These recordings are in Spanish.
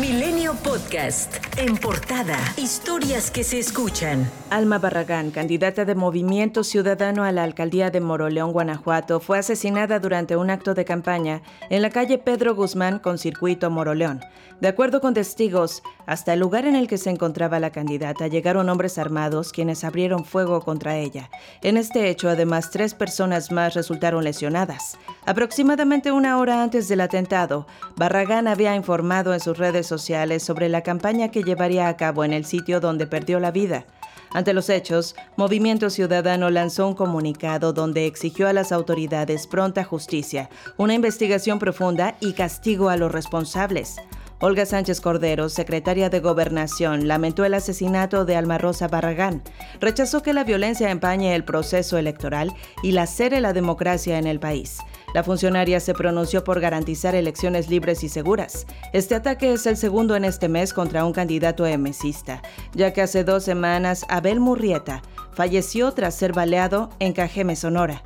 Milenio Podcast. En portada. Historias que se escuchan. Alma Barragán, candidata de Movimiento Ciudadano a la alcaldía de Moroleón, Guanajuato, fue asesinada durante un acto de campaña en la calle Pedro Guzmán con circuito Moroleón. De acuerdo con testigos, hasta el lugar en el que se encontraba la candidata llegaron hombres armados quienes abrieron fuego contra ella. En este hecho, además, tres personas más resultaron lesionadas. Aproximadamente una hora antes del atentado, Barragán había informado en sus redes sociales sobre la campaña que llevaría a cabo en el sitio donde perdió la vida. Ante los hechos, Movimiento Ciudadano lanzó un comunicado donde exigió a las autoridades pronta justicia, una investigación profunda y castigo a los responsables. Olga Sánchez Cordero, secretaria de Gobernación, lamentó el asesinato de Alma Rosa Barragán. Rechazó que la violencia empañe el proceso electoral y lacere la democracia en el país. La funcionaria se pronunció por garantizar elecciones libres y seguras. Este ataque es el segundo en este mes contra un candidato emesista, ya que hace dos semanas Abel Murrieta falleció tras ser baleado en Cajeme, Sonora.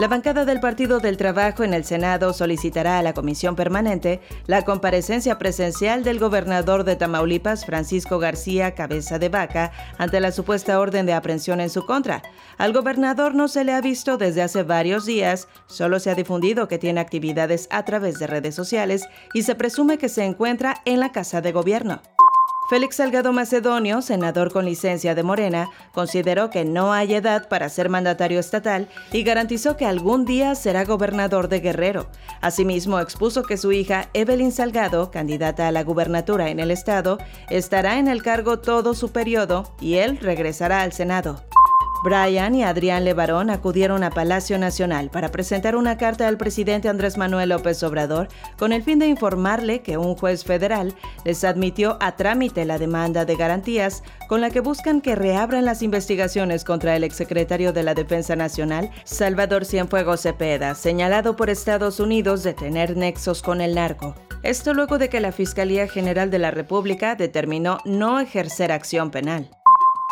La bancada del Partido del Trabajo en el Senado solicitará a la Comisión Permanente la comparecencia presencial del gobernador de Tamaulipas, Francisco García Cabeza de Vaca, ante la supuesta orden de aprehensión en su contra. Al gobernador no se le ha visto desde hace varios días, solo se ha difundido que tiene actividades a través de redes sociales y se presume que se encuentra en la Casa de Gobierno. Félix Salgado Macedonio, senador con licencia de Morena, consideró que no hay edad para ser mandatario estatal y garantizó que algún día será gobernador de Guerrero. Asimismo, expuso que su hija Evelyn Salgado, candidata a la gubernatura en el estado, estará en el cargo todo su periodo y él regresará al Senado. Brian y Adrián Levarón acudieron a Palacio Nacional para presentar una carta al presidente Andrés Manuel López Obrador con el fin de informarle que un juez federal les admitió a trámite la demanda de garantías con la que buscan que reabran las investigaciones contra el exsecretario de la Defensa Nacional, Salvador Cienfuegos Cepeda, señalado por Estados Unidos de tener nexos con el narco. Esto luego de que la Fiscalía General de la República determinó no ejercer acción penal.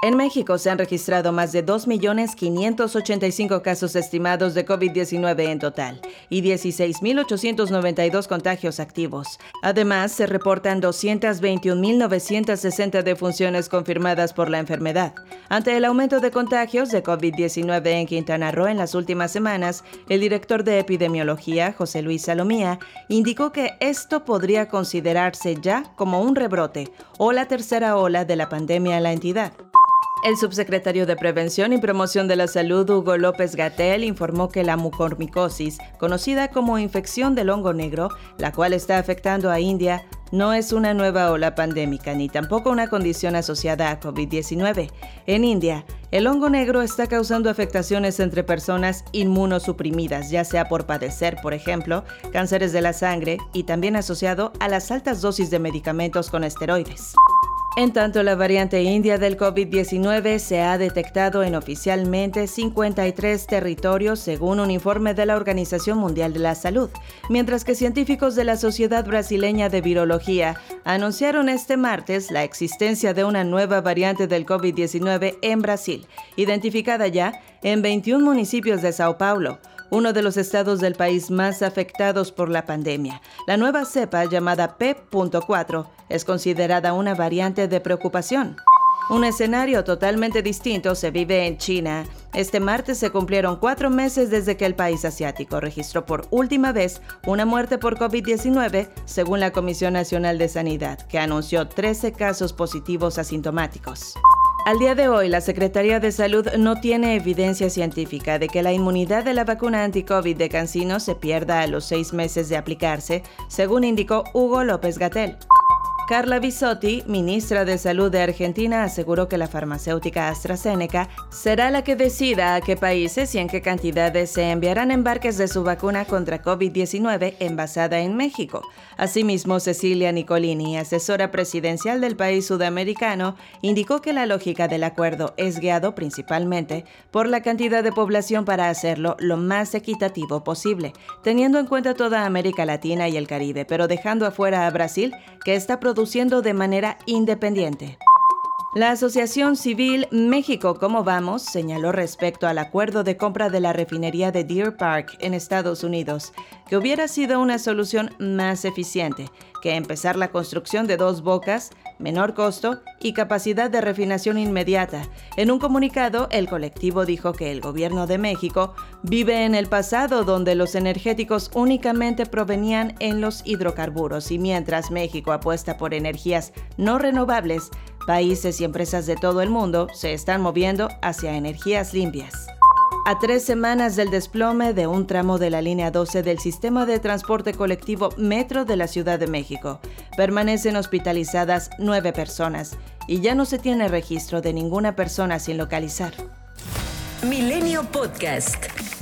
En México se han registrado más de 2.585 casos estimados de COVID-19 en total y 16.892 contagios activos. Además, se reportan 221.960 defunciones confirmadas por la enfermedad. Ante el aumento de contagios de COVID-19 en Quintana Roo en las últimas semanas, el director de epidemiología, José Luis Salomía, indicó que esto podría considerarse ya como un rebrote o la tercera ola de la pandemia en la entidad. El subsecretario de Prevención y Promoción de la Salud, Hugo López Gatel, informó que la mucormicosis, conocida como infección del hongo negro, la cual está afectando a India, no es una nueva ola pandémica ni tampoco una condición asociada a COVID-19. En India, el hongo negro está causando afectaciones entre personas inmunosuprimidas, ya sea por padecer, por ejemplo, cánceres de la sangre y también asociado a las altas dosis de medicamentos con esteroides. En tanto, la variante india del COVID-19 se ha detectado en oficialmente 53 territorios según un informe de la Organización Mundial de la Salud, mientras que científicos de la Sociedad Brasileña de Virología anunciaron este martes la existencia de una nueva variante del COVID-19 en Brasil, identificada ya en 21 municipios de Sao Paulo uno de los estados del país más afectados por la pandemia. La nueva cepa llamada P.4 es considerada una variante de preocupación. Un escenario totalmente distinto se vive en China. Este martes se cumplieron cuatro meses desde que el país asiático registró por última vez una muerte por COVID-19, según la Comisión Nacional de Sanidad, que anunció 13 casos positivos asintomáticos. Al día de hoy, la Secretaría de Salud no tiene evidencia científica de que la inmunidad de la vacuna anti-COVID de Cancino se pierda a los seis meses de aplicarse, según indicó Hugo López Gatel. Carla Bisotti, ministra de Salud de Argentina, aseguró que la farmacéutica AstraZeneca será la que decida a qué países y en qué cantidades se enviarán embarques de su vacuna contra COVID-19 envasada en México. Asimismo, Cecilia Nicolini, asesora presidencial del país sudamericano, indicó que la lógica del acuerdo es guiado principalmente por la cantidad de población para hacerlo lo más equitativo posible, teniendo en cuenta toda América Latina y el Caribe, pero dejando afuera a Brasil, que está produciendo de manera independiente. La Asociación Civil México ¿Cómo Vamos? señaló respecto al acuerdo de compra de la refinería de Deer Park en Estados Unidos que hubiera sido una solución más eficiente que empezar la construcción de dos bocas, menor costo y capacidad de refinación inmediata. En un comunicado, el colectivo dijo que el gobierno de México vive en el pasado donde los energéticos únicamente provenían en los hidrocarburos y mientras México apuesta por energías no renovables, países y empresas de todo el mundo se están moviendo hacia energías limpias. A tres semanas del desplome de un tramo de la línea 12 del sistema de transporte colectivo Metro de la Ciudad de México, permanecen hospitalizadas nueve personas y ya no se tiene registro de ninguna persona sin localizar. Milenio Podcast.